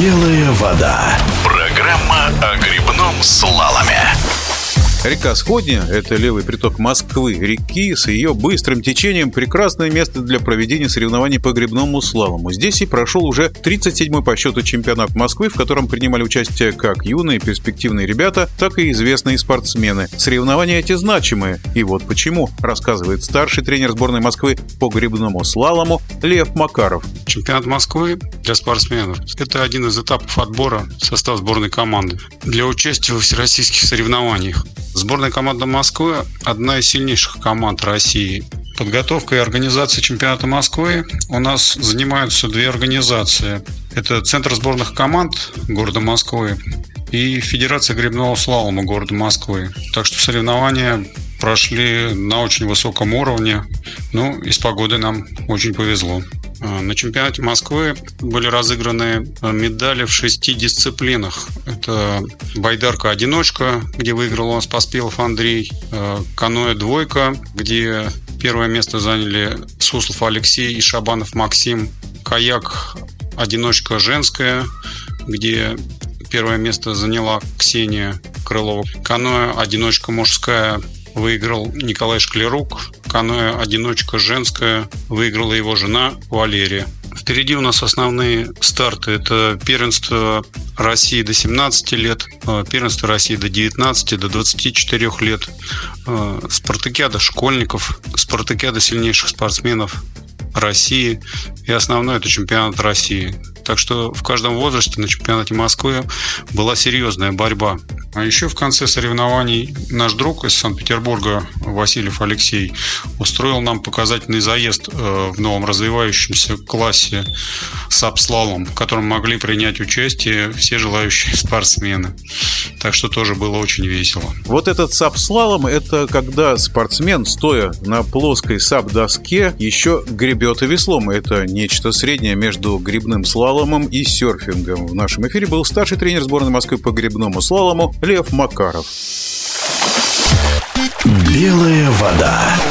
Белая вода. Программа о грибном слаломе. Река Сходня – это левый приток Москвы. Реки с ее быстрым течением – прекрасное место для проведения соревнований по грибному слалому. Здесь и прошел уже 37-й по счету чемпионат Москвы, в котором принимали участие как юные перспективные ребята, так и известные спортсмены. Соревнования эти значимые. И вот почему, рассказывает старший тренер сборной Москвы по грибному слалому Лев Макаров. Чемпионат Москвы для спортсменов – это один из этапов отбора в состав сборной команды для участия во всероссийских соревнованиях. Сборная команда Москвы – одна из сильнейших команд России. Подготовкой и организацией чемпионата Москвы у нас занимаются две организации. Это Центр сборных команд города Москвы и Федерация грибного слалома города Москвы. Так что соревнования прошли на очень высоком уровне. Ну и с погодой нам очень повезло. А, на чемпионате Москвы были разыграны а, медали в шести дисциплинах. Это байдарка-одиночка, где выиграл у нас Поспелов Андрей, а, каноэ-двойка, где первое место заняли Суслов Алексей и Шабанов Максим, каяк одиночка женская, где первое место заняла Ксения Крылова, каноэ одиночка мужская выиграл Николай Шклерук, каноэ «Одиночка женская» выиграла его жена Валерия. Впереди у нас основные старты. Это первенство России до 17 лет, э, первенство России до 19, до 24 лет, э, спартакиада школьников, спартакиада сильнейших спортсменов России и основной это чемпионат России. Так что в каждом возрасте на чемпионате Москвы была серьезная борьба. А еще в конце соревнований наш друг из Санкт-Петербурга Васильев Алексей устроил нам показательный заезд э, в новом развивающемся классе сапслалом, в котором могли принять участие все желающие спортсмены. Так что тоже было очень весело. Вот этот сап-слалом – это когда спортсмен, стоя на плоской сап-доске, еще гребет и веслом. Это нечто среднее между грибным слаломом и серфингом. В нашем эфире был старший тренер сборной Москвы по грибному слалому Лев Макаров. Белая вода.